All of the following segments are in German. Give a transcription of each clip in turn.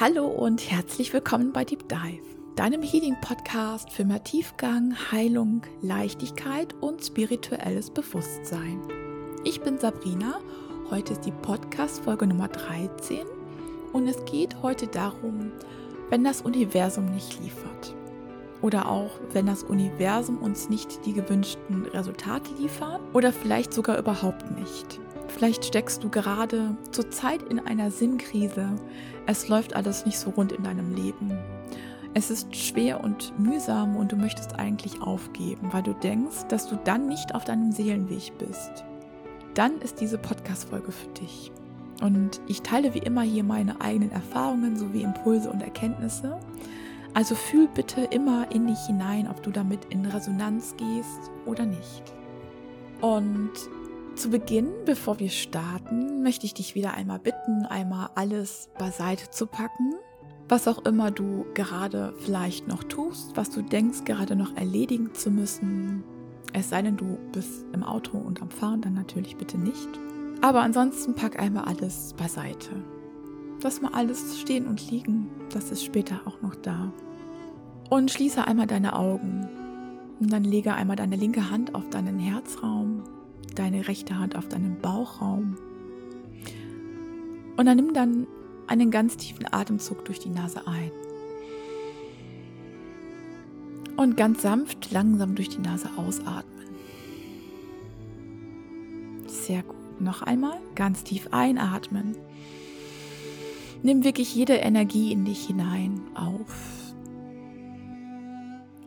Hallo und herzlich willkommen bei Deep Dive, deinem Healing-Podcast für mehr Tiefgang, Heilung, Leichtigkeit und spirituelles Bewusstsein. Ich bin Sabrina, heute ist die Podcast-Folge Nummer 13 und es geht heute darum, wenn das Universum nicht liefert. Oder auch, wenn das Universum uns nicht die gewünschten Resultate liefert oder vielleicht sogar überhaupt nicht. Vielleicht steckst du gerade zurzeit in einer Sinnkrise. Es läuft alles nicht so rund in deinem Leben. Es ist schwer und mühsam und du möchtest eigentlich aufgeben, weil du denkst, dass du dann nicht auf deinem Seelenweg bist. Dann ist diese Podcast-Folge für dich. Und ich teile wie immer hier meine eigenen Erfahrungen sowie Impulse und Erkenntnisse. Also fühl bitte immer in dich hinein, ob du damit in Resonanz gehst oder nicht. Und zu Beginn, bevor wir starten, möchte ich dich wieder einmal bitten, einmal alles beiseite zu packen, was auch immer du gerade vielleicht noch tust, was du denkst, gerade noch erledigen zu müssen. Es sei denn, du bist im Auto und am Fahren, dann natürlich bitte nicht. Aber ansonsten pack einmal alles beiseite. Lass mal alles stehen und liegen, das ist später auch noch da. Und schließe einmal deine Augen. Und dann lege einmal deine linke Hand auf deinen Herzraum deine rechte Hand auf deinen Bauchraum. Und dann nimm dann einen ganz tiefen Atemzug durch die Nase ein. Und ganz sanft, langsam durch die Nase ausatmen. Sehr gut. Noch einmal ganz tief einatmen. Nimm wirklich jede Energie in dich hinein auf.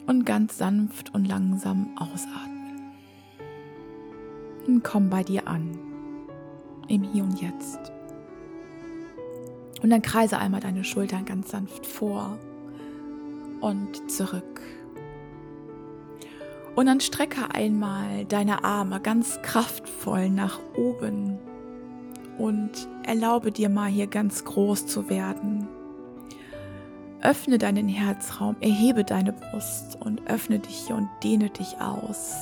Und ganz sanft und langsam ausatmen. Gedanken kommen bei dir an. Im Hier und Jetzt. Und dann kreise einmal deine Schultern ganz sanft vor und zurück. Und dann strecke einmal deine Arme ganz kraftvoll nach oben und erlaube dir mal hier ganz groß zu werden. Öffne deinen Herzraum, erhebe deine Brust und öffne dich und dehne dich aus.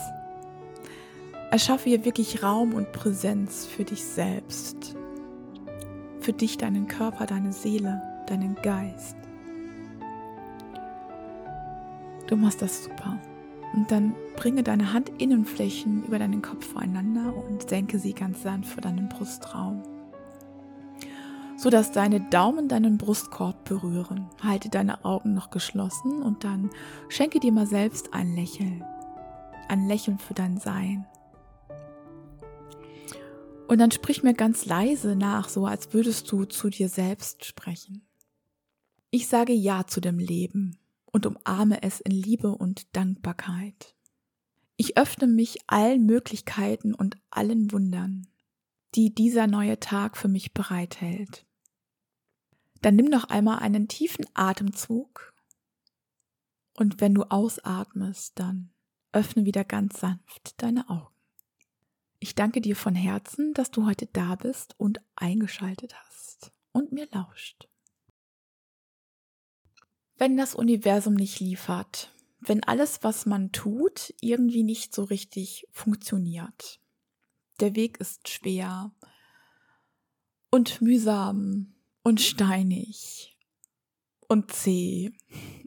Erschaffe hier wirklich Raum und Präsenz für dich selbst. Für dich, deinen Körper, deine Seele, deinen Geist. Du machst das super. Und dann bringe deine Handinnenflächen über deinen Kopf voreinander und senke sie ganz sanft vor deinen Brustraum. So dass deine Daumen deinen Brustkorb berühren. Halte deine Augen noch geschlossen und dann schenke dir mal selbst ein Lächeln. Ein Lächeln für dein Sein. Und dann sprich mir ganz leise nach, so als würdest du zu dir selbst sprechen. Ich sage Ja zu dem Leben und umarme es in Liebe und Dankbarkeit. Ich öffne mich allen Möglichkeiten und allen Wundern, die dieser neue Tag für mich bereithält. Dann nimm noch einmal einen tiefen Atemzug und wenn du ausatmest, dann öffne wieder ganz sanft deine Augen. Ich danke dir von Herzen, dass du heute da bist und eingeschaltet hast und mir lauscht. Wenn das Universum nicht liefert, wenn alles, was man tut, irgendwie nicht so richtig funktioniert. Der Weg ist schwer und mühsam und steinig und zäh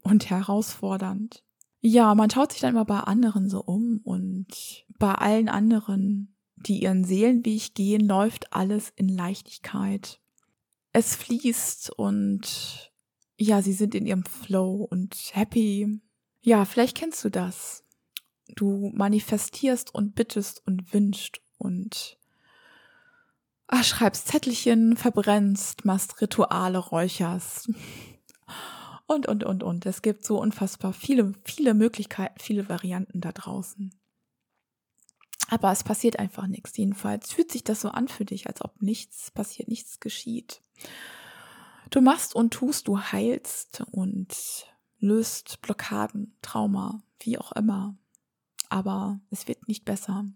und herausfordernd. Ja, man schaut sich dann immer bei anderen so um und bei allen anderen die ihren Seelenweg gehen, läuft alles in Leichtigkeit. Es fließt und ja, sie sind in ihrem Flow und happy. Ja, vielleicht kennst du das. Du manifestierst und bittest und wünscht und ach, schreibst Zettelchen, verbrennst, machst Rituale, räucherst. Und, und, und, und. Es gibt so unfassbar viele, viele Möglichkeiten, viele Varianten da draußen. Aber es passiert einfach nichts. Jedenfalls fühlt sich das so an für dich, als ob nichts passiert, nichts geschieht. Du machst und tust, du heilst und löst Blockaden, Trauma, wie auch immer. Aber es wird nicht besser.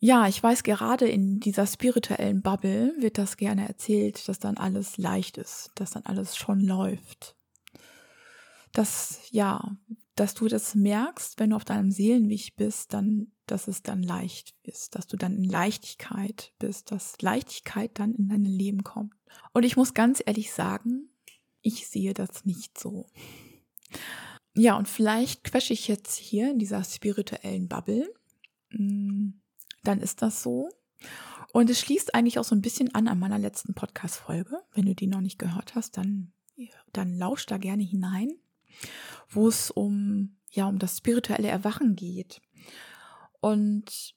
Ja, ich weiß, gerade in dieser spirituellen Bubble wird das gerne erzählt, dass dann alles leicht ist, dass dann alles schon läuft. Dass, ja, dass du das merkst, wenn du auf deinem Seelenweg bist, dann dass es dann leicht ist, dass du dann in Leichtigkeit bist, dass Leichtigkeit dann in dein Leben kommt. Und ich muss ganz ehrlich sagen, ich sehe das nicht so. Ja, und vielleicht quetsche ich jetzt hier in dieser spirituellen Bubble. Mm, dann ist das so. Und es schließt eigentlich auch so ein bisschen an an meiner letzten Podcast-Folge. Wenn du die noch nicht gehört hast, dann, dann lausch da gerne hinein, wo es um, ja, um das spirituelle Erwachen geht. Und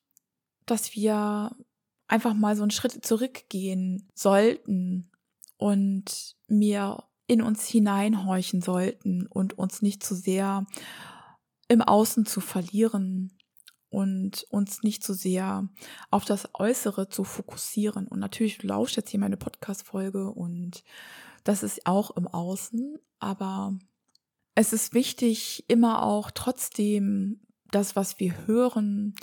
dass wir einfach mal so einen Schritt zurückgehen sollten und mir in uns hineinhorchen sollten und uns nicht zu sehr im Außen zu verlieren und uns nicht zu sehr auf das Äußere zu fokussieren. Und natürlich lauscht jetzt hier meine Podcast-Folge und das ist auch im Außen, aber es ist wichtig, immer auch trotzdem das, was wir hören,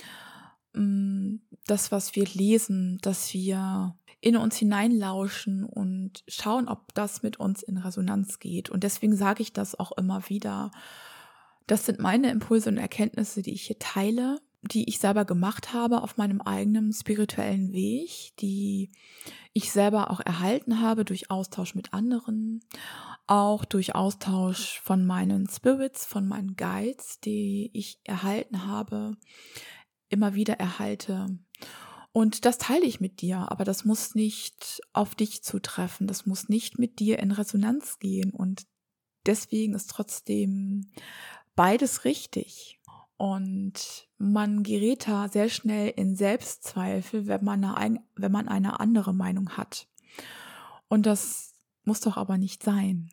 mm, das, was wir lesen, dass wir in uns hineinlauschen und schauen, ob das mit uns in Resonanz geht. Und deswegen sage ich das auch immer wieder. Das sind meine Impulse und Erkenntnisse, die ich hier teile, die ich selber gemacht habe auf meinem eigenen spirituellen Weg, die ich selber auch erhalten habe durch Austausch mit anderen, auch durch Austausch von meinen Spirits, von meinen Guides, die ich erhalten habe, immer wieder erhalte. Und das teile ich mit dir, aber das muss nicht auf dich zutreffen, das muss nicht mit dir in Resonanz gehen und deswegen ist trotzdem beides richtig. Und man gerät da sehr schnell in Selbstzweifel, wenn man eine, wenn man eine andere Meinung hat. Und das muss doch aber nicht sein.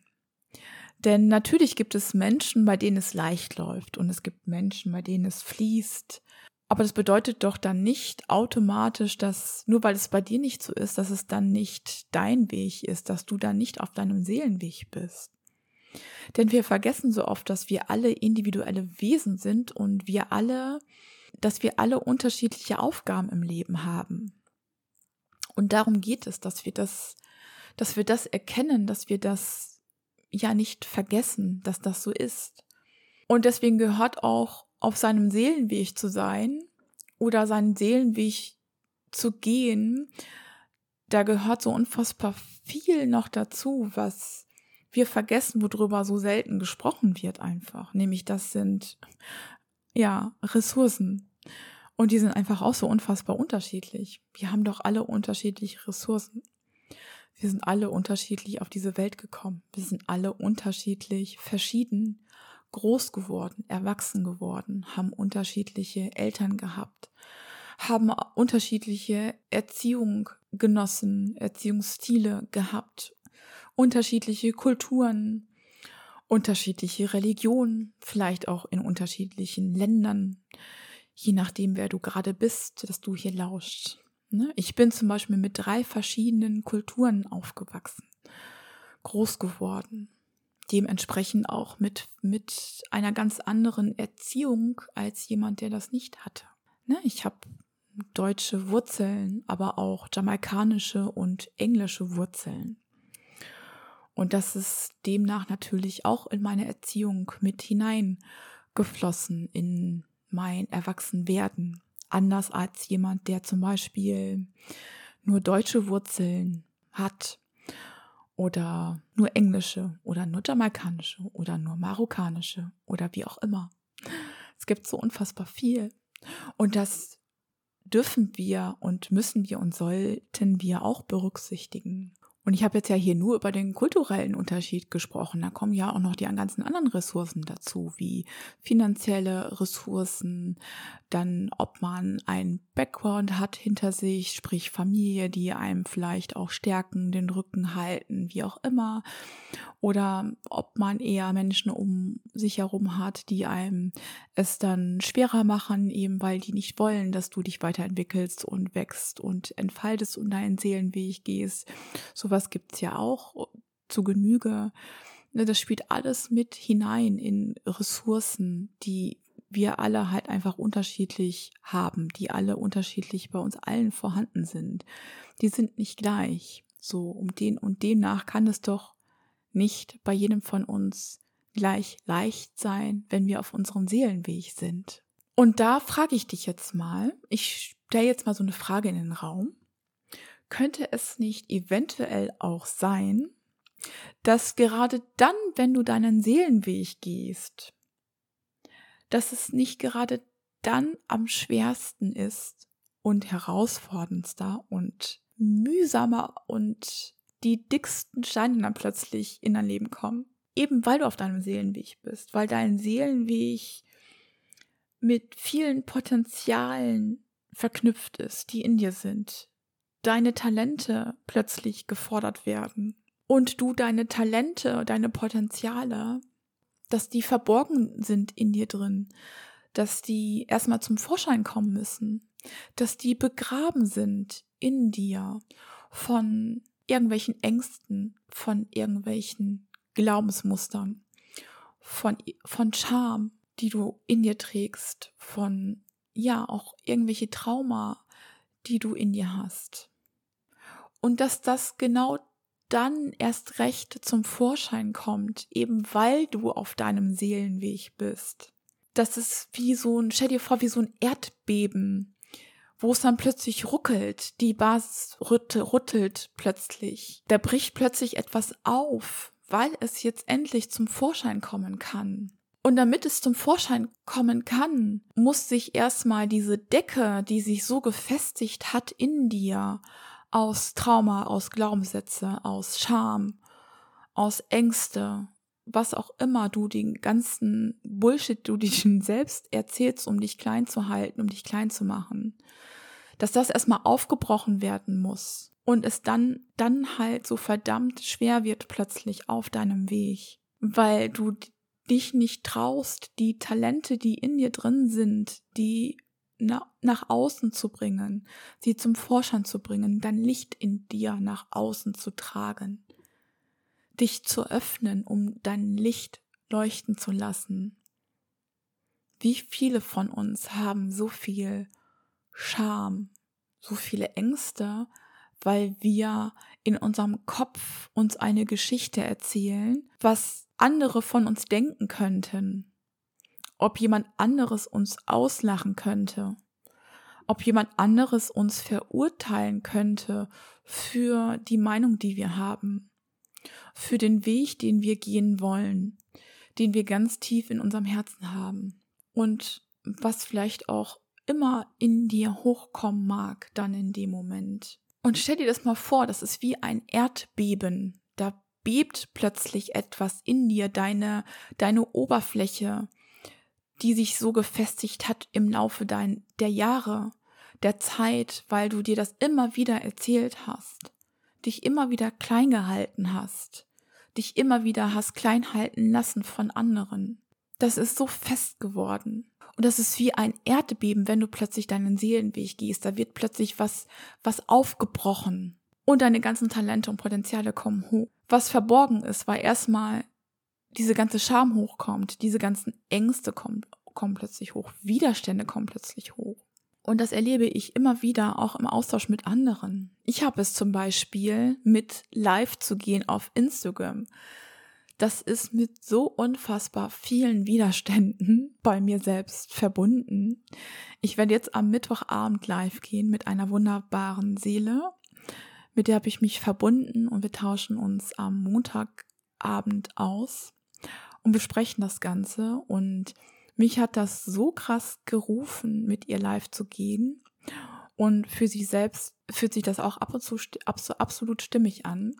Denn natürlich gibt es Menschen, bei denen es leicht läuft und es gibt Menschen, bei denen es fließt aber das bedeutet doch dann nicht automatisch, dass nur weil es bei dir nicht so ist, dass es dann nicht dein Weg ist, dass du dann nicht auf deinem Seelenweg bist. Denn wir vergessen so oft, dass wir alle individuelle Wesen sind und wir alle, dass wir alle unterschiedliche Aufgaben im Leben haben. Und darum geht es, dass wir das, dass wir das erkennen, dass wir das ja nicht vergessen, dass das so ist. Und deswegen gehört auch auf seinem Seelenweg zu sein oder seinen Seelenweg zu gehen, da gehört so unfassbar viel noch dazu, was wir vergessen, worüber so selten gesprochen wird einfach. Nämlich das sind, ja, Ressourcen. Und die sind einfach auch so unfassbar unterschiedlich. Wir haben doch alle unterschiedliche Ressourcen. Wir sind alle unterschiedlich auf diese Welt gekommen. Wir sind alle unterschiedlich verschieden groß geworden, erwachsen geworden, haben unterschiedliche Eltern gehabt, haben unterschiedliche Erziehung genossen, Erziehungsstile gehabt, unterschiedliche Kulturen, unterschiedliche Religionen, vielleicht auch in unterschiedlichen Ländern, je nachdem, wer du gerade bist, dass du hier lauscht. Ne? Ich bin zum Beispiel mit drei verschiedenen Kulturen aufgewachsen, groß geworden dementsprechend auch mit, mit einer ganz anderen Erziehung als jemand, der das nicht hatte. Ne? Ich habe deutsche Wurzeln, aber auch jamaikanische und englische Wurzeln. Und das ist demnach natürlich auch in meine Erziehung mit hineingeflossen, in mein Erwachsenwerden. Anders als jemand, der zum Beispiel nur deutsche Wurzeln hat oder nur englische oder nur jamaikanische oder nur marokkanische oder wie auch immer. Es gibt so unfassbar viel. Und das dürfen wir und müssen wir und sollten wir auch berücksichtigen. Und ich habe jetzt ja hier nur über den kulturellen Unterschied gesprochen. Da kommen ja auch noch die ganzen anderen Ressourcen dazu, wie finanzielle Ressourcen, dann ob man ein Background hat hinter sich, sprich Familie, die einem vielleicht auch stärken, den Rücken halten, wie auch immer. Oder ob man eher Menschen um sich herum hat, die einem es dann schwerer machen, eben weil die nicht wollen, dass du dich weiterentwickelst und wächst und entfaltest und deinen Seelenweg gehst. So sowas gibt's ja auch zu Genüge. Ne, das spielt alles mit hinein in Ressourcen, die wir alle halt einfach unterschiedlich haben, die alle unterschiedlich bei uns allen vorhanden sind. Die sind nicht gleich. So, um den und demnach kann es doch nicht bei jedem von uns gleich leicht sein, wenn wir auf unserem Seelenweg sind. Und da frage ich dich jetzt mal, ich stelle jetzt mal so eine Frage in den Raum könnte es nicht eventuell auch sein, dass gerade dann, wenn du deinen Seelenweg gehst, dass es nicht gerade dann am schwersten ist und herausforderndster und mühsamer und die dicksten Steine dann plötzlich in dein Leben kommen. Eben weil du auf deinem Seelenweg bist, weil dein Seelenweg mit vielen Potenzialen verknüpft ist, die in dir sind. Deine Talente plötzlich gefordert werden. Und du deine Talente, deine Potenziale, dass die verborgen sind in dir drin, dass die erstmal zum Vorschein kommen müssen, dass die begraben sind in dir von irgendwelchen Ängsten, von irgendwelchen Glaubensmustern, von, von Scham, die du in dir trägst, von, ja, auch irgendwelche Trauma, die du in dir hast. Und dass das genau dann erst recht zum Vorschein kommt, eben weil du auf deinem Seelenweg bist. Das ist wie so ein, stell dir vor, wie so ein Erdbeben, wo es dann plötzlich ruckelt, die Basis rüttelt plötzlich. Da bricht plötzlich etwas auf, weil es jetzt endlich zum Vorschein kommen kann. Und damit es zum Vorschein kommen kann, muss sich erstmal diese Decke, die sich so gefestigt hat in dir, aus Trauma, aus Glaubenssätze, aus Scham, aus Ängste, was auch immer du den ganzen Bullshit du dich selbst erzählst, um dich klein zu halten, um dich klein zu machen, dass das erstmal aufgebrochen werden muss und es dann, dann halt so verdammt schwer wird plötzlich auf deinem Weg, weil du dich nicht traust, die Talente, die in dir drin sind, die nach außen zu bringen, sie zum Vorschein zu bringen, dein Licht in dir nach außen zu tragen, dich zu öffnen, um dein Licht leuchten zu lassen. Wie viele von uns haben so viel Scham, so viele Ängste, weil wir in unserem Kopf uns eine Geschichte erzählen, was andere von uns denken könnten, ob jemand anderes uns auslachen könnte, ob jemand anderes uns verurteilen könnte für die Meinung, die wir haben, für den Weg, den wir gehen wollen, den wir ganz tief in unserem Herzen haben und was vielleicht auch immer in dir hochkommen mag, dann in dem Moment. Und stell dir das mal vor, das ist wie ein Erdbeben. Da bebt plötzlich etwas in dir, deine, deine Oberfläche, die sich so gefestigt hat im Laufe dein, der Jahre, der Zeit, weil du dir das immer wieder erzählt hast, dich immer wieder klein gehalten hast, dich immer wieder hast klein halten lassen von anderen. Das ist so fest geworden. Und das ist wie ein Erdbeben, wenn du plötzlich deinen Seelenweg gehst. Da wird plötzlich was, was aufgebrochen. Und deine ganzen Talente und Potenziale kommen hoch. Was verborgen ist, weil erstmal diese ganze Scham hochkommt, diese ganzen Ängste kommen, kommen plötzlich hoch, Widerstände kommen plötzlich hoch. Und das erlebe ich immer wieder auch im Austausch mit anderen. Ich habe es zum Beispiel mit live zu gehen auf Instagram das ist mit so unfassbar vielen Widerständen bei mir selbst verbunden. Ich werde jetzt am Mittwochabend live gehen mit einer wunderbaren Seele. Mit der habe ich mich verbunden und wir tauschen uns am Montagabend aus und besprechen das Ganze. Und mich hat das so krass gerufen, mit ihr live zu gehen. Und für sich selbst fühlt sich das auch ab und zu absolut stimmig an.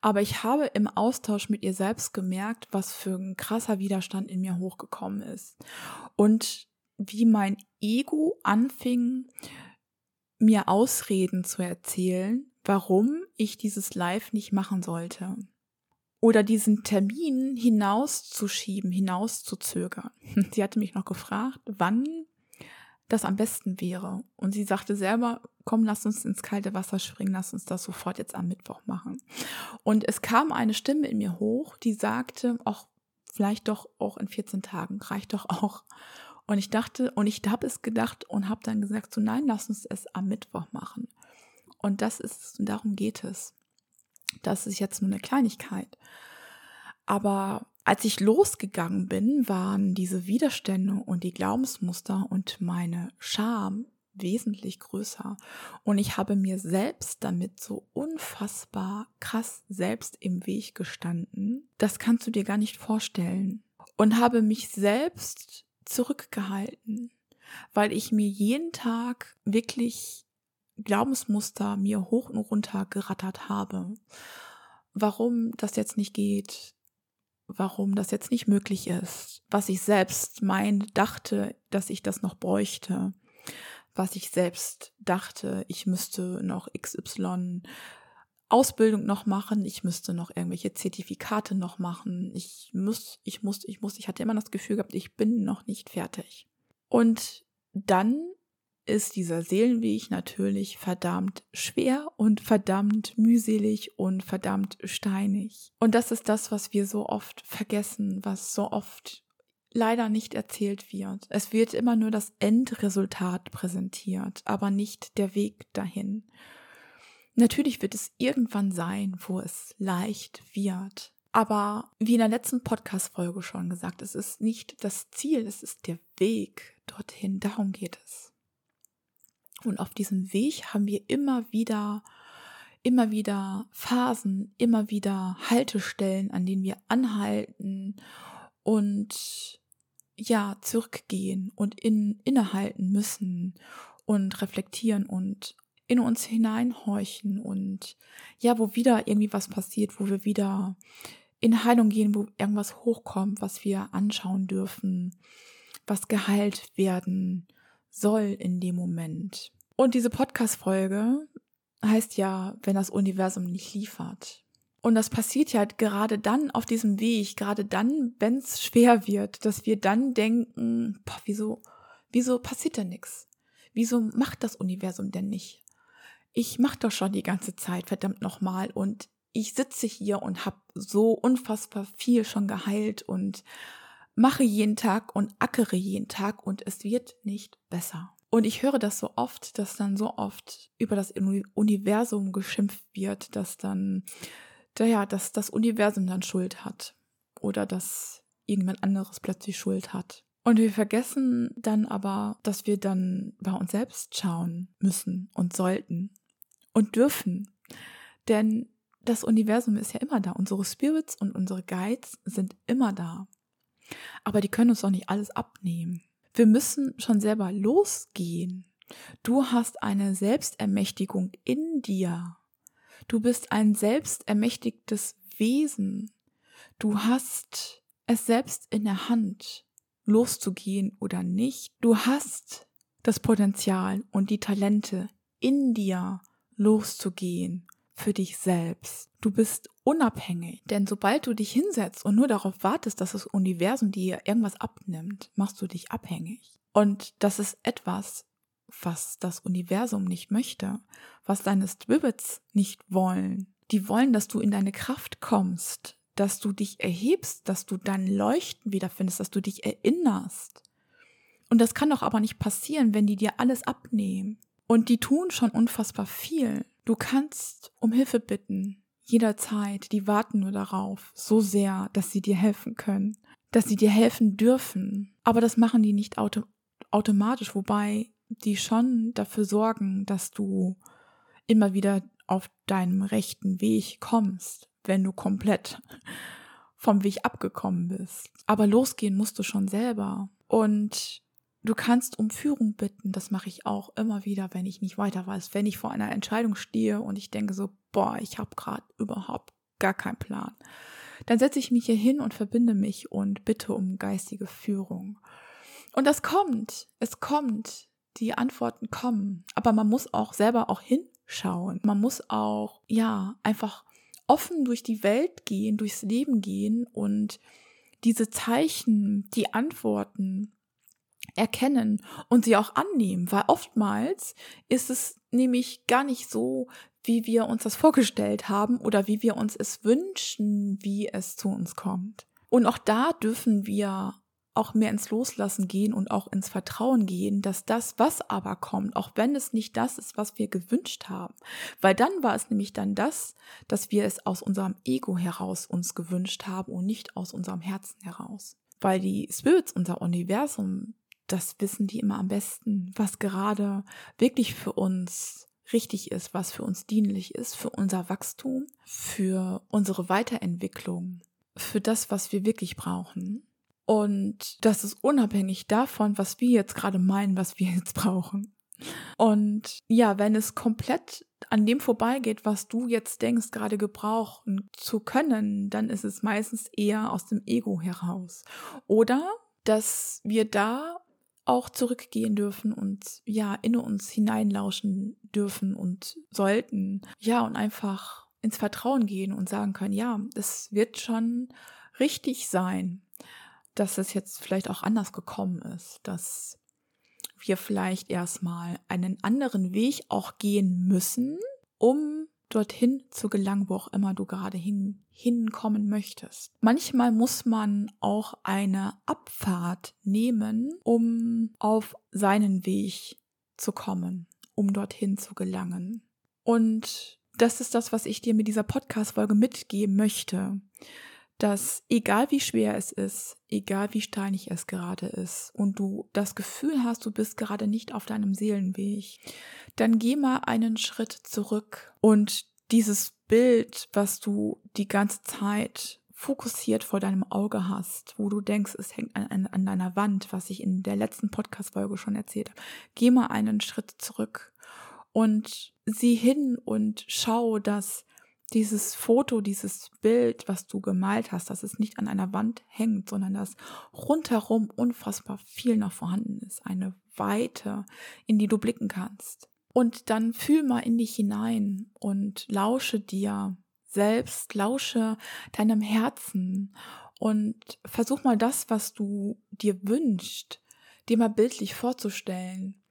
Aber ich habe im Austausch mit ihr selbst gemerkt, was für ein krasser Widerstand in mir hochgekommen ist. Und wie mein Ego anfing, mir Ausreden zu erzählen, warum ich dieses Live nicht machen sollte. Oder diesen Termin hinauszuschieben, hinauszuzögern. Sie hatte mich noch gefragt, wann das am besten wäre. Und sie sagte selber, komm, lass uns ins kalte Wasser springen, lass uns das sofort jetzt am Mittwoch machen. Und es kam eine Stimme in mir hoch, die sagte, auch vielleicht doch auch in 14 Tagen, reicht doch auch. Und ich dachte, und ich habe es gedacht und habe dann gesagt, so nein, lass uns es am Mittwoch machen. Und das ist, darum geht es. Das ist jetzt nur eine Kleinigkeit. Aber als ich losgegangen bin, waren diese Widerstände und die Glaubensmuster und meine Scham wesentlich größer. Und ich habe mir selbst damit so unfassbar krass selbst im Weg gestanden. Das kannst du dir gar nicht vorstellen. Und habe mich selbst zurückgehalten, weil ich mir jeden Tag wirklich Glaubensmuster mir hoch und runter gerattert habe. Warum das jetzt nicht geht, warum das jetzt nicht möglich ist, was ich selbst meint, dachte, dass ich das noch bräuchte, was ich selbst dachte, ich müsste noch XY Ausbildung noch machen, ich müsste noch irgendwelche Zertifikate noch machen, ich muss, ich muss, ich muss, ich hatte immer das Gefühl gehabt, ich bin noch nicht fertig. Und dann ist dieser Seelenweg natürlich verdammt schwer und verdammt mühselig und verdammt steinig. Und das ist das, was wir so oft vergessen, was so oft leider nicht erzählt wird. Es wird immer nur das Endresultat präsentiert, aber nicht der Weg dahin. Natürlich wird es irgendwann sein, wo es leicht wird. Aber wie in der letzten Podcast-Folge schon gesagt, es ist nicht das Ziel, es ist der Weg dorthin. Darum geht es. Und auf diesem Weg haben wir immer wieder, immer wieder Phasen, immer wieder Haltestellen, an denen wir anhalten und ja, zurückgehen und in, innehalten müssen und reflektieren und in uns hineinhorchen und ja, wo wieder irgendwie was passiert, wo wir wieder in Heilung gehen, wo irgendwas hochkommt, was wir anschauen dürfen, was geheilt werden soll in dem Moment. Und diese Podcast-Folge heißt ja, wenn das Universum nicht liefert. Und das passiert ja gerade dann auf diesem Weg, gerade dann, wenn es schwer wird, dass wir dann denken, boah, wieso, wieso passiert denn nichts? Wieso macht das Universum denn nicht? Ich mach doch schon die ganze Zeit, verdammt nochmal, und ich sitze hier und habe so unfassbar viel schon geheilt und mache jeden Tag und ackere jeden Tag und es wird nicht besser. Und ich höre das so oft, dass dann so oft über das Universum geschimpft wird, dass dann, ja, dass das Universum dann Schuld hat. Oder dass irgendjemand anderes plötzlich Schuld hat. Und wir vergessen dann aber, dass wir dann bei uns selbst schauen müssen und sollten und dürfen. Denn das Universum ist ja immer da. Unsere Spirits und unsere Guides sind immer da. Aber die können uns doch nicht alles abnehmen. Wir müssen schon selber losgehen. Du hast eine Selbstermächtigung in dir. Du bist ein selbstermächtigtes Wesen. Du hast es selbst in der Hand, loszugehen oder nicht. Du hast das Potenzial und die Talente in dir, loszugehen für dich selbst. Du bist unabhängig, denn sobald du dich hinsetzt und nur darauf wartest, dass das Universum dir irgendwas abnimmt, machst du dich abhängig. Und das ist etwas, was das Universum nicht möchte, was deine Spirits nicht wollen. Die wollen, dass du in deine Kraft kommst, dass du dich erhebst, dass du dein Leuchten wiederfindest, dass du dich erinnerst. Und das kann doch aber nicht passieren, wenn die dir alles abnehmen. Und die tun schon unfassbar viel. Du kannst um Hilfe bitten, jederzeit. Die warten nur darauf, so sehr, dass sie dir helfen können, dass sie dir helfen dürfen. Aber das machen die nicht auto automatisch, wobei die schon dafür sorgen, dass du immer wieder auf deinem rechten Weg kommst, wenn du komplett vom Weg abgekommen bist. Aber losgehen musst du schon selber. Und Du kannst um Führung bitten, das mache ich auch immer wieder, wenn ich nicht weiter weiß, wenn ich vor einer Entscheidung stehe und ich denke so, boah, ich habe gerade überhaupt gar keinen Plan. Dann setze ich mich hier hin und verbinde mich und bitte um geistige Führung. Und das kommt, es kommt, die Antworten kommen, aber man muss auch selber auch hinschauen. Man muss auch, ja, einfach offen durch die Welt gehen, durchs Leben gehen und diese Zeichen, die Antworten erkennen und sie auch annehmen, weil oftmals ist es nämlich gar nicht so, wie wir uns das vorgestellt haben oder wie wir uns es wünschen, wie es zu uns kommt. Und auch da dürfen wir auch mehr ins Loslassen gehen und auch ins Vertrauen gehen, dass das, was aber kommt, auch wenn es nicht das ist, was wir gewünscht haben, weil dann war es nämlich dann das, dass wir es aus unserem Ego heraus uns gewünscht haben und nicht aus unserem Herzen heraus. Weil die Spirits, unser Universum, das wissen die immer am besten, was gerade wirklich für uns richtig ist, was für uns dienlich ist, für unser Wachstum, für unsere Weiterentwicklung, für das, was wir wirklich brauchen. Und das ist unabhängig davon, was wir jetzt gerade meinen, was wir jetzt brauchen. Und ja, wenn es komplett an dem vorbeigeht, was du jetzt denkst, gerade gebrauchen zu können, dann ist es meistens eher aus dem Ego heraus. Oder dass wir da auch zurückgehen dürfen und ja, in uns hineinlauschen dürfen und sollten. Ja, und einfach ins Vertrauen gehen und sagen können, ja, es wird schon richtig sein, dass es jetzt vielleicht auch anders gekommen ist, dass wir vielleicht erstmal einen anderen Weg auch gehen müssen, um dorthin zu gelangen, wo auch immer du gerade hin, hinkommen möchtest. Manchmal muss man auch eine Abfahrt nehmen, um auf seinen Weg zu kommen, um dorthin zu gelangen. Und das ist das, was ich dir mit dieser Podcast-Folge mitgeben möchte dass egal wie schwer es ist, egal wie steinig es gerade ist und du das Gefühl hast, du bist gerade nicht auf deinem Seelenweg, dann geh mal einen Schritt zurück und dieses Bild, was du die ganze Zeit fokussiert vor deinem Auge hast, wo du denkst, es hängt an, an, deiner Wand, was ich in der letzten Podcast-Folge schon erzählt habe, geh mal einen Schritt zurück und sieh hin und schau, dass dieses Foto, dieses Bild, was du gemalt hast, dass es nicht an einer Wand hängt, sondern dass rundherum unfassbar viel noch vorhanden ist. Eine Weite, in die du blicken kannst. Und dann fühl mal in dich hinein und lausche dir selbst, lausche deinem Herzen und versuch mal das, was du dir wünschst, dir mal bildlich vorzustellen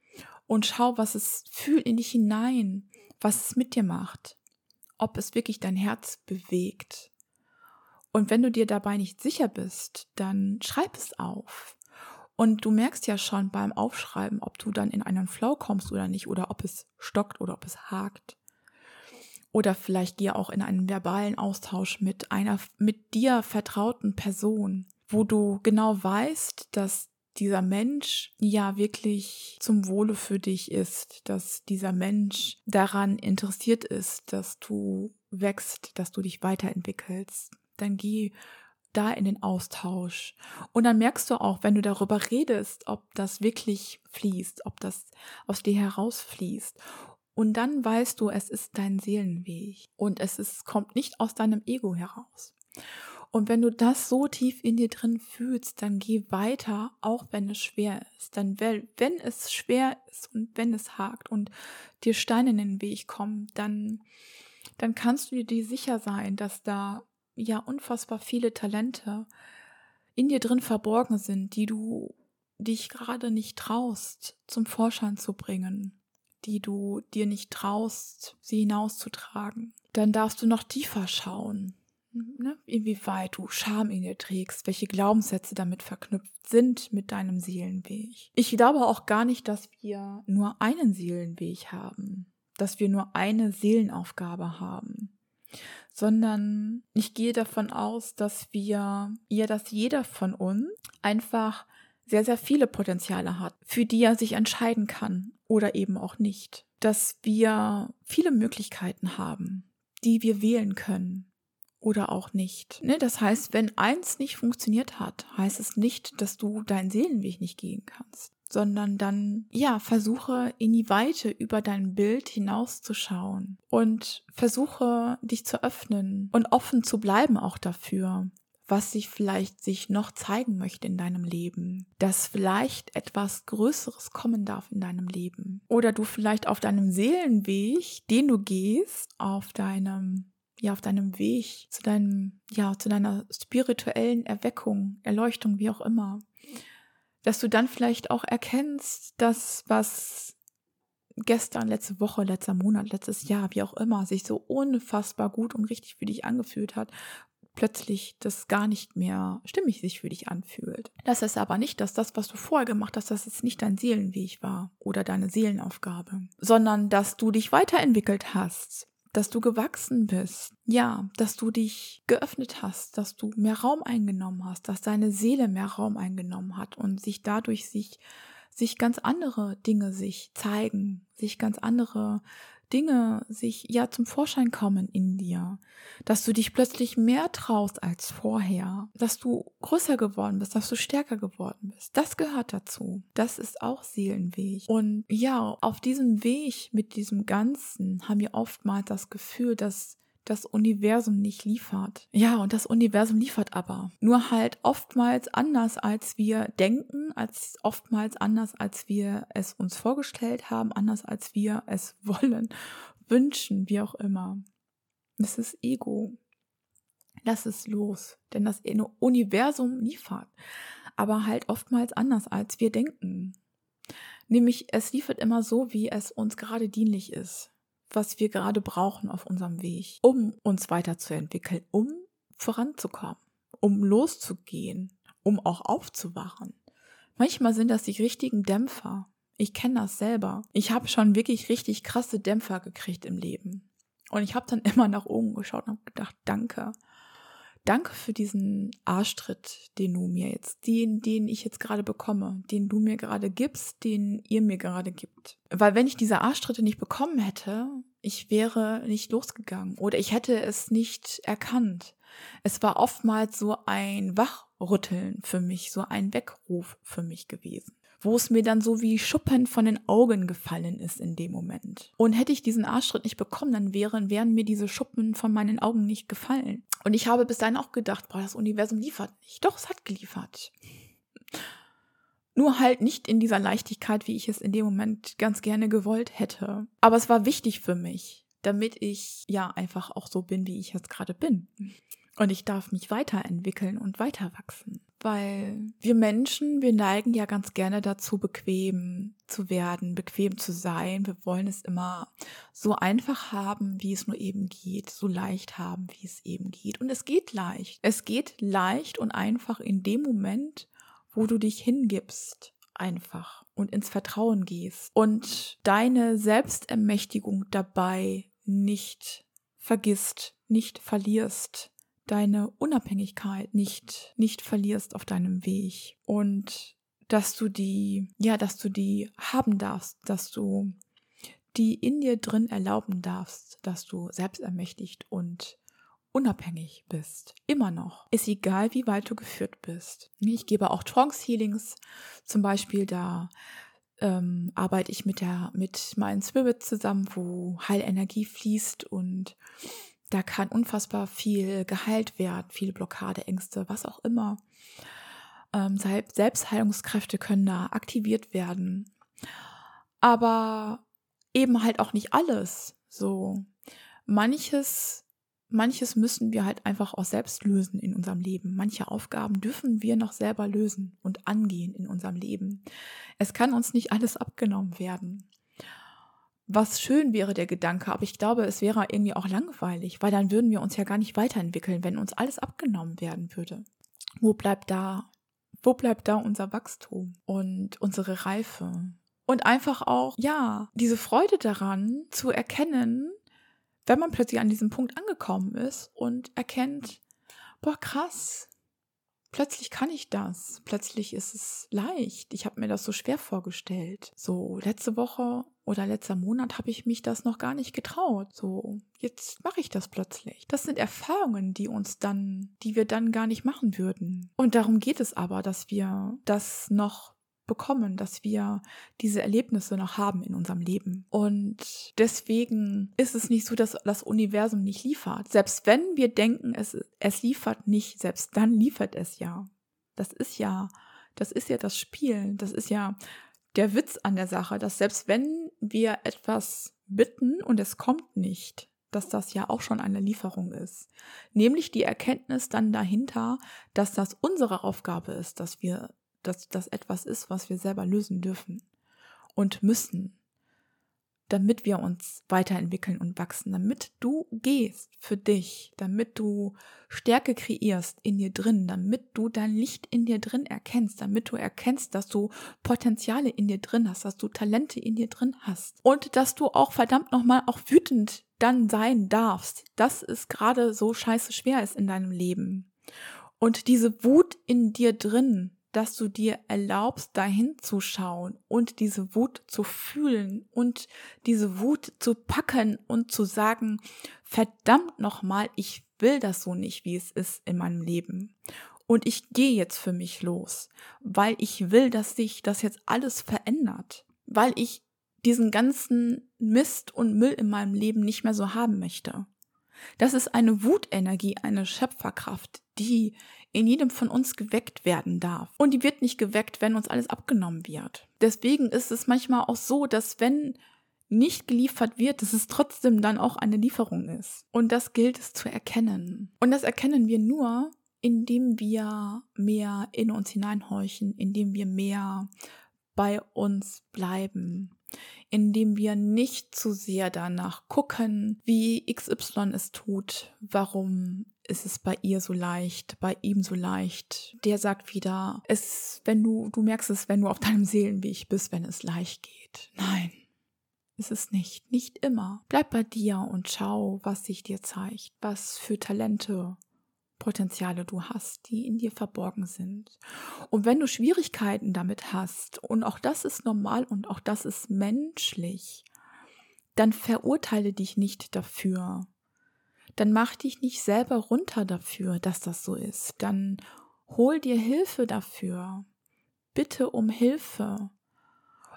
und schau, was es fühlt in dich hinein, was es mit dir macht ob es wirklich dein Herz bewegt. Und wenn du dir dabei nicht sicher bist, dann schreib es auf. Und du merkst ja schon beim Aufschreiben, ob du dann in einen Flow kommst oder nicht, oder ob es stockt oder ob es hakt. Oder vielleicht geh auch in einen verbalen Austausch mit einer mit dir vertrauten Person, wo du genau weißt, dass dieser Mensch ja wirklich zum Wohle für dich ist, dass dieser Mensch daran interessiert ist, dass du wächst, dass du dich weiterentwickelst, dann geh da in den Austausch. Und dann merkst du auch, wenn du darüber redest, ob das wirklich fließt, ob das aus dir herausfließt. Und dann weißt du, es ist dein Seelenweg und es ist, kommt nicht aus deinem Ego heraus. Und wenn du das so tief in dir drin fühlst, dann geh weiter, auch wenn es schwer ist. Dann, wenn es schwer ist und wenn es hakt und dir Steine in den Weg kommen, dann, dann kannst du dir sicher sein, dass da ja unfassbar viele Talente in dir drin verborgen sind, die du dich gerade nicht traust, zum Vorschein zu bringen, die du dir nicht traust, sie hinauszutragen. Dann darfst du noch tiefer schauen ne, inwieweit du Scham in dir trägst, welche Glaubenssätze damit verknüpft sind mit deinem Seelenweg. Ich glaube auch gar nicht, dass wir nur einen Seelenweg haben, dass wir nur eine Seelenaufgabe haben, sondern ich gehe davon aus, dass wir, ja, dass jeder von uns einfach sehr, sehr viele Potenziale hat, für die er sich entscheiden kann oder eben auch nicht. Dass wir viele Möglichkeiten haben, die wir wählen können oder auch nicht. Ne? Das heißt, wenn eins nicht funktioniert hat, heißt es nicht, dass du deinen Seelenweg nicht gehen kannst, sondern dann, ja, versuche in die Weite über dein Bild hinauszuschauen und versuche dich zu öffnen und offen zu bleiben auch dafür, was sich vielleicht sich noch zeigen möchte in deinem Leben, dass vielleicht etwas Größeres kommen darf in deinem Leben oder du vielleicht auf deinem Seelenweg, den du gehst, auf deinem ja auf deinem Weg zu deinem ja zu deiner spirituellen Erweckung, Erleuchtung, wie auch immer, dass du dann vielleicht auch erkennst, dass was gestern, letzte Woche, letzter Monat, letztes Jahr, wie auch immer, sich so unfassbar gut und richtig für dich angefühlt hat, plötzlich das gar nicht mehr stimmig sich für dich anfühlt. Das ist aber nicht, dass das, was du vorher gemacht hast, dass es nicht dein Seelenweg war oder deine Seelenaufgabe, sondern dass du dich weiterentwickelt hast, dass du gewachsen bist. Ja, dass du dich geöffnet hast, dass du mehr Raum eingenommen hast, dass deine Seele mehr Raum eingenommen hat und sich dadurch sich sich ganz andere Dinge sich zeigen, sich ganz andere Dinge sich ja zum Vorschein kommen in dir, dass du dich plötzlich mehr traust als vorher, dass du größer geworden bist, dass du stärker geworden bist. Das gehört dazu. Das ist auch Seelenweg. Und ja, auf diesem Weg mit diesem Ganzen haben wir oftmals das Gefühl, dass das Universum nicht liefert. Ja, und das Universum liefert aber. Nur halt oftmals anders, als wir denken, als oftmals anders, als wir es uns vorgestellt haben, anders, als wir es wollen, wünschen, wie auch immer. Das ist Ego. Lass es los, denn das Universum liefert. Aber halt oftmals anders, als wir denken. Nämlich, es liefert immer so, wie es uns gerade dienlich ist was wir gerade brauchen auf unserem Weg, um uns weiterzuentwickeln, um voranzukommen, um loszugehen, um auch aufzuwachen. Manchmal sind das die richtigen Dämpfer. Ich kenne das selber. Ich habe schon wirklich richtig krasse Dämpfer gekriegt im Leben. Und ich habe dann immer nach oben geschaut und habe gedacht, danke. Danke für diesen Arschtritt, den du mir jetzt, den, den ich jetzt gerade bekomme, den du mir gerade gibst, den ihr mir gerade gibt. Weil wenn ich diese Arschtritte nicht bekommen hätte, ich wäre nicht losgegangen oder ich hätte es nicht erkannt. Es war oftmals so ein Wachrütteln für mich, so ein Weckruf für mich gewesen wo es mir dann so wie Schuppen von den Augen gefallen ist in dem Moment. Und hätte ich diesen Arschschritt nicht bekommen, dann wären, wären mir diese Schuppen von meinen Augen nicht gefallen. Und ich habe bis dahin auch gedacht, boah, das Universum liefert nicht. Doch, es hat geliefert. Nur halt nicht in dieser Leichtigkeit, wie ich es in dem Moment ganz gerne gewollt hätte. Aber es war wichtig für mich, damit ich ja einfach auch so bin, wie ich jetzt gerade bin. Und ich darf mich weiterentwickeln und weiter wachsen. Weil wir Menschen, wir neigen ja ganz gerne dazu, bequem zu werden, bequem zu sein. Wir wollen es immer so einfach haben, wie es nur eben geht, so leicht haben, wie es eben geht. Und es geht leicht. Es geht leicht und einfach in dem Moment, wo du dich hingibst, einfach und ins Vertrauen gehst und deine Selbstermächtigung dabei nicht vergisst, nicht verlierst deine Unabhängigkeit nicht, nicht verlierst auf deinem Weg und dass du die, ja, dass du die haben darfst, dass du die in dir drin erlauben darfst, dass du selbstermächtigt und unabhängig bist. Immer noch. Ist egal, wie weit du geführt bist. Ich gebe auch Trance Healings. Zum Beispiel da ähm, arbeite ich mit der, mit meinen Spirit zusammen, wo Heilenergie fließt und da kann unfassbar viel geheilt werden, viele Blockade, Ängste, was auch immer. Ähm, Selbstheilungskräfte können da aktiviert werden. Aber eben halt auch nicht alles. So manches, manches müssen wir halt einfach auch selbst lösen in unserem Leben. Manche Aufgaben dürfen wir noch selber lösen und angehen in unserem Leben. Es kann uns nicht alles abgenommen werden was schön wäre, der Gedanke, aber ich glaube, es wäre irgendwie auch langweilig, weil dann würden wir uns ja gar nicht weiterentwickeln, wenn uns alles abgenommen werden würde. Wo bleibt da, wo bleibt da unser Wachstum und unsere Reife? Und einfach auch, ja, diese Freude daran zu erkennen, wenn man plötzlich an diesem Punkt angekommen ist und erkennt, boah, krass, plötzlich kann ich das. Plötzlich ist es leicht. Ich habe mir das so schwer vorgestellt. So, letzte Woche oder letzter Monat habe ich mich das noch gar nicht getraut. So, jetzt mache ich das plötzlich. Das sind Erfahrungen, die uns dann, die wir dann gar nicht machen würden. Und darum geht es aber, dass wir das noch bekommen, dass wir diese Erlebnisse noch haben in unserem Leben. Und deswegen ist es nicht so, dass das Universum nicht liefert. Selbst wenn wir denken, es, es liefert nicht, selbst dann liefert es ja. Das ist ja, das ist ja das Spiel. Das ist ja der Witz an der Sache, dass selbst wenn wir etwas bitten und es kommt nicht, dass das ja auch schon eine Lieferung ist. Nämlich die Erkenntnis dann dahinter, dass das unsere Aufgabe ist, dass wir, dass das etwas ist, was wir selber lösen dürfen und müssen damit wir uns weiterentwickeln und wachsen, damit du gehst für dich, damit du Stärke kreierst in dir drin, damit du dein Licht in dir drin erkennst, damit du erkennst, dass du Potenziale in dir drin hast, dass du Talente in dir drin hast und dass du auch verdammt nochmal auch wütend dann sein darfst, dass es gerade so scheiße schwer ist in deinem Leben. Und diese Wut in dir drin, dass du dir erlaubst, dahin zu schauen und diese Wut zu fühlen und diese Wut zu packen und zu sagen, verdammt nochmal, ich will das so nicht, wie es ist in meinem Leben. Und ich gehe jetzt für mich los, weil ich will, dass sich das jetzt alles verändert, weil ich diesen ganzen Mist und Müll in meinem Leben nicht mehr so haben möchte. Das ist eine Wutenergie, eine Schöpferkraft, die in jedem von uns geweckt werden darf. Und die wird nicht geweckt, wenn uns alles abgenommen wird. Deswegen ist es manchmal auch so, dass wenn nicht geliefert wird, dass es trotzdem dann auch eine Lieferung ist. Und das gilt es zu erkennen. Und das erkennen wir nur, indem wir mehr in uns hineinhorchen, indem wir mehr bei uns bleiben, indem wir nicht zu sehr danach gucken, wie XY es tut, warum ist es bei ihr so leicht, bei ihm so leicht. Der sagt wieder, es, wenn du, du merkst es, wenn du auf deinem Seelenweg bist, wenn es leicht geht. Nein, ist es nicht. Nicht immer. Bleib bei dir und schau, was sich dir zeigt, was für Talente Potenziale du hast, die in dir verborgen sind. Und wenn du Schwierigkeiten damit hast, und auch das ist normal und auch das ist menschlich, dann verurteile dich nicht dafür. Dann mach dich nicht selber runter dafür, dass das so ist. Dann hol dir Hilfe dafür. Bitte um Hilfe.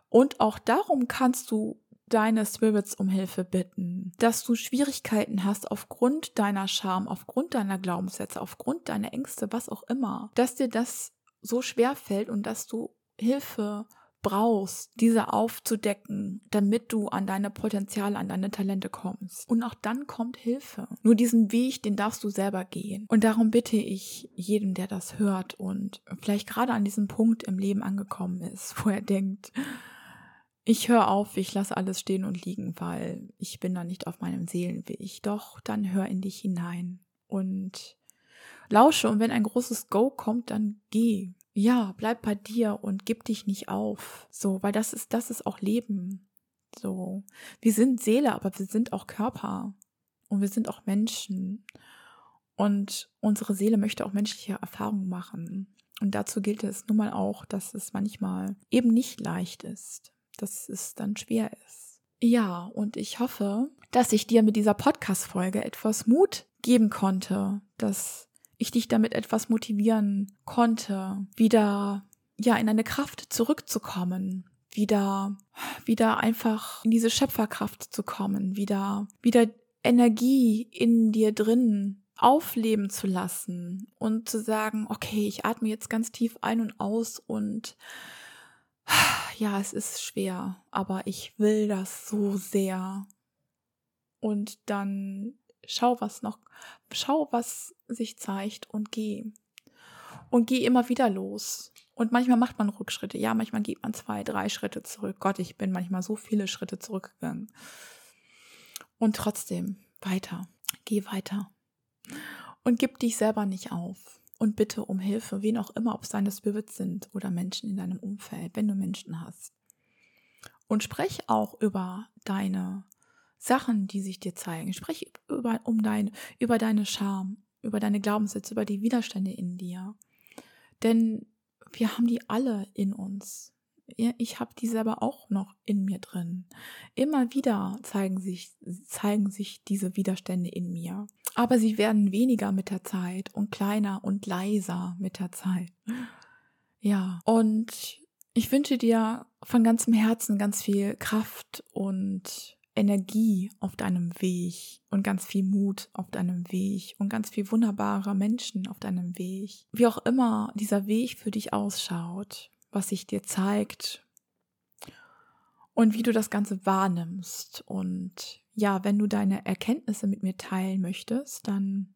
Und auch darum kannst du deine Spirits um Hilfe bitten, dass du Schwierigkeiten hast aufgrund deiner Scham, aufgrund deiner Glaubenssätze, aufgrund deiner Ängste, was auch immer, dass dir das so schwer fällt und dass du Hilfe brauchst, diese aufzudecken, damit du an deine Potenziale, an deine Talente kommst. Und auch dann kommt Hilfe. Nur diesen Weg, den darfst du selber gehen. Und darum bitte ich jeden, der das hört und vielleicht gerade an diesem Punkt im Leben angekommen ist, wo er denkt, ich höre auf, ich lasse alles stehen und liegen, weil ich bin da nicht auf meinem Seelenweg. Doch, dann hör in dich hinein und lausche und wenn ein großes Go kommt, dann geh. Ja, bleib bei dir und gib dich nicht auf. So, weil das ist, das ist auch Leben. So. Wir sind Seele, aber wir sind auch Körper. Und wir sind auch Menschen. Und unsere Seele möchte auch menschliche Erfahrungen machen. Und dazu gilt es nun mal auch, dass es manchmal eben nicht leicht ist dass es dann schwer ist. Ja, und ich hoffe, dass ich dir mit dieser Podcast-Folge etwas Mut geben konnte, dass ich dich damit etwas motivieren konnte, wieder, ja, in eine Kraft zurückzukommen, wieder, wieder einfach in diese Schöpferkraft zu kommen, wieder, wieder Energie in dir drin aufleben zu lassen und zu sagen, okay, ich atme jetzt ganz tief ein und aus und ja, es ist schwer, aber ich will das so sehr. Und dann schau, was noch, schau, was sich zeigt und geh. Und geh immer wieder los. Und manchmal macht man Rückschritte. Ja, manchmal geht man zwei, drei Schritte zurück. Gott, ich bin manchmal so viele Schritte zurückgegangen. Und trotzdem weiter. Geh weiter. Und gib dich selber nicht auf und bitte um Hilfe, wen auch immer, ob es deine Spirits sind oder Menschen in deinem Umfeld, wenn du Menschen hast. Und sprech auch über deine Sachen, die sich dir zeigen. Sprech über, um dein, über deine Scham, über deine Glaubenssätze, über die Widerstände in dir. Denn wir haben die alle in uns. Ich habe die selber auch noch in mir drin. Immer wieder zeigen sich, zeigen sich diese Widerstände in mir. Aber sie werden weniger mit der Zeit und kleiner und leiser mit der Zeit. Ja, und ich wünsche dir von ganzem Herzen ganz viel Kraft und Energie auf deinem Weg und ganz viel Mut auf deinem Weg und ganz viel wunderbare Menschen auf deinem Weg. Wie auch immer dieser Weg für dich ausschaut, was sich dir zeigt und wie du das Ganze wahrnimmst. Und ja, wenn du deine Erkenntnisse mit mir teilen möchtest, dann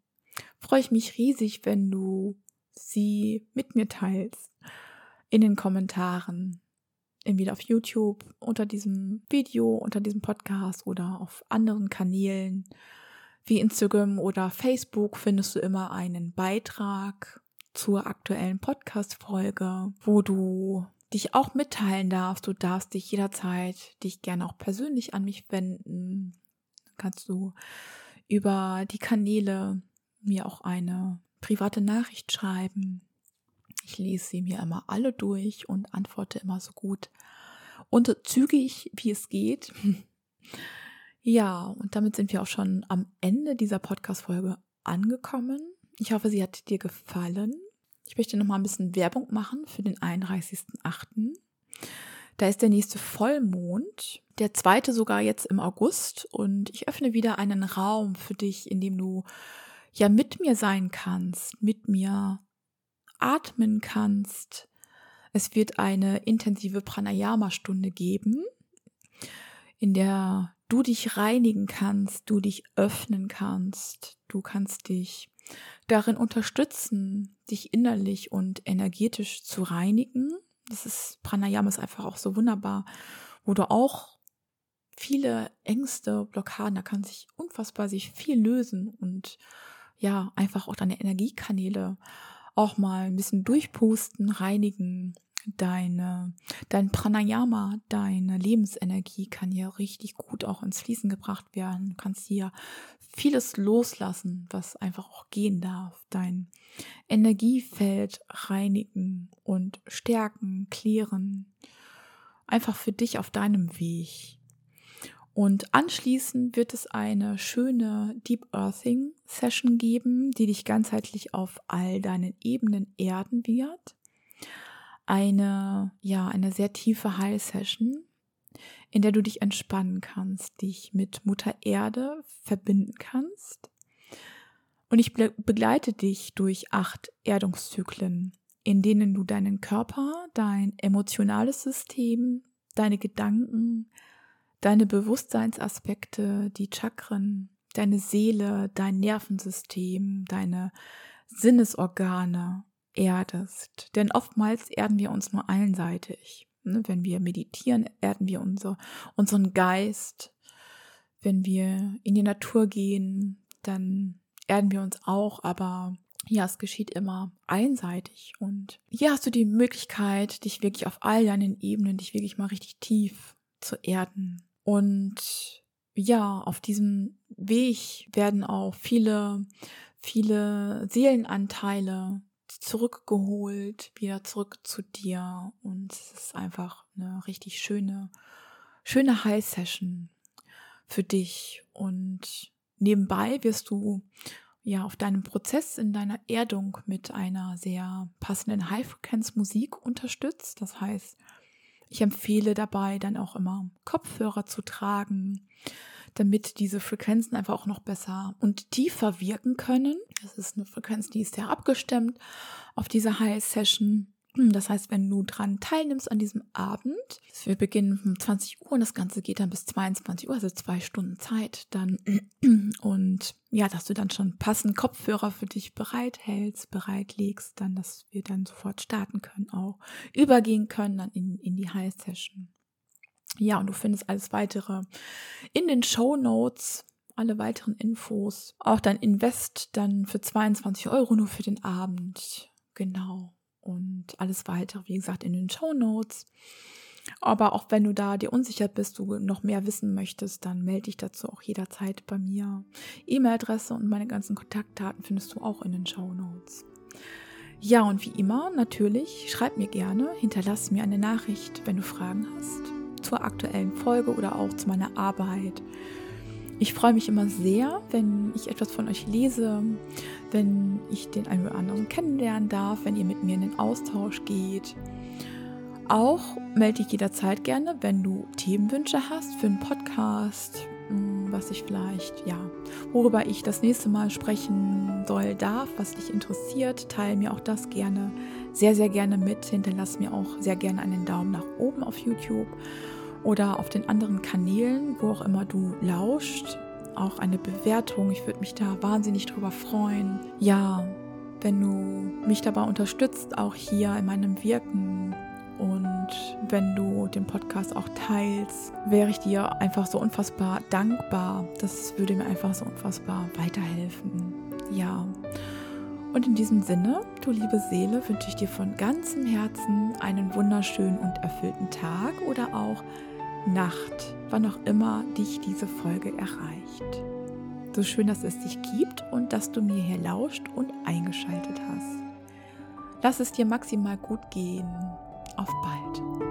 freue ich mich riesig, wenn du sie mit mir teilst in den Kommentaren. Entweder auf YouTube, unter diesem Video, unter diesem Podcast oder auf anderen Kanälen wie Instagram oder Facebook findest du immer einen Beitrag zur aktuellen Podcast-Folge, wo du dich auch mitteilen darfst. Du darfst dich jederzeit dich gerne auch persönlich an mich wenden. Du kannst du über die Kanäle mir auch eine private Nachricht schreiben. Ich lese sie mir immer alle durch und antworte immer so gut und zügig, wie es geht. Ja, und damit sind wir auch schon am Ende dieser Podcast-Folge angekommen. Ich hoffe, sie hat dir gefallen. Ich möchte noch mal ein bisschen Werbung machen für den 31.8. Da ist der nächste Vollmond, der zweite sogar jetzt im August und ich öffne wieder einen Raum für dich, in dem du ja mit mir sein kannst, mit mir atmen kannst. Es wird eine intensive Pranayama-Stunde geben, in der du dich reinigen kannst, du dich öffnen kannst, du kannst dich darin unterstützen, dich innerlich und energetisch zu reinigen. Das ist Pranayama ist einfach auch so wunderbar, wo du auch viele Ängste, Blockaden, da kann sich unfassbar sich viel lösen und ja, einfach auch deine Energiekanäle auch mal ein bisschen durchpusten, reinigen, deine, dein Pranayama, deine Lebensenergie kann hier richtig gut auch ins Fließen gebracht werden. Du kannst hier vieles loslassen, was einfach auch gehen darf. Dein Energiefeld reinigen und stärken, klären. Einfach für dich auf deinem Weg. Und anschließend wird es eine schöne Deep Earthing Session geben, die dich ganzheitlich auf all deinen Ebenen erden wird eine, ja, eine sehr tiefe Heil-Session, in der du dich entspannen kannst, dich mit Mutter Erde verbinden kannst. Und ich begleite dich durch acht Erdungszyklen, in denen du deinen Körper, dein emotionales System, deine Gedanken, deine Bewusstseinsaspekte, die Chakren, deine Seele, dein Nervensystem, deine Sinnesorgane erdest. Denn oftmals erden wir uns nur einseitig. Ne, wenn wir meditieren, erden wir unser, unseren Geist. Wenn wir in die Natur gehen, dann erden wir uns auch, aber ja, es geschieht immer einseitig. Und hier hast du die Möglichkeit, dich wirklich auf all deinen Ebenen, dich wirklich mal richtig tief zu erden. Und ja, auf diesem Weg werden auch viele, viele Seelenanteile zurückgeholt, wieder zurück zu dir. Und es ist einfach eine richtig schöne, schöne High-Session für dich. Und nebenbei wirst du ja auf deinem Prozess in deiner Erdung mit einer sehr passenden High-Frequenz-Musik unterstützt. Das heißt, ich empfehle dabei dann auch immer Kopfhörer zu tragen, damit diese Frequenzen einfach auch noch besser und tiefer wirken können. Das ist eine Frequenz, die ist sehr abgestimmt auf diese High Session. Das heißt, wenn du dran teilnimmst an diesem Abend, wir beginnen um 20 Uhr und das Ganze geht dann bis 22 Uhr, also zwei Stunden Zeit dann. Und ja, dass du dann schon passend Kopfhörer für dich bereithältst, bereitlegst, dann, dass wir dann sofort starten können, auch übergehen können dann in, in die High Session. Ja, und du findest alles weitere in den Show Notes, alle weiteren Infos. Auch dein Invest dann für 22 Euro nur für den Abend. Genau. Und alles weitere, wie gesagt, in den Show Notes. Aber auch wenn du da dir unsicher bist, du noch mehr wissen möchtest, dann melde dich dazu auch jederzeit bei mir. E-Mail-Adresse und meine ganzen Kontaktdaten findest du auch in den Show Notes. Ja, und wie immer, natürlich, schreib mir gerne, hinterlass mir eine Nachricht, wenn du Fragen hast zur aktuellen Folge oder auch zu meiner Arbeit. Ich freue mich immer sehr, wenn ich etwas von euch lese, wenn ich den einen oder anderen kennenlernen darf, wenn ihr mit mir in den Austausch geht. Auch melde ich jederzeit gerne, wenn du Themenwünsche hast für einen Podcast, hm, was ich vielleicht, ja, worüber ich das nächste Mal sprechen soll, darf, was dich interessiert, teile mir auch das gerne, sehr, sehr gerne mit. Hinterlass mir auch sehr gerne einen Daumen nach oben auf YouTube oder auf den anderen Kanälen, wo auch immer du lauscht, auch eine Bewertung. Ich würde mich da wahnsinnig drüber freuen. Ja, wenn du mich dabei unterstützt, auch hier in meinem Wirken und wenn du den Podcast auch teilst, wäre ich dir einfach so unfassbar dankbar. Das würde mir einfach so unfassbar weiterhelfen. Ja. Und in diesem Sinne, du liebe Seele, wünsche ich dir von ganzem Herzen einen wunderschönen und erfüllten Tag oder auch Nacht, wann auch immer dich diese Folge erreicht. So schön, dass es dich gibt und dass du mir hier lauscht und eingeschaltet hast. Lass es dir maximal gut gehen. Auf bald.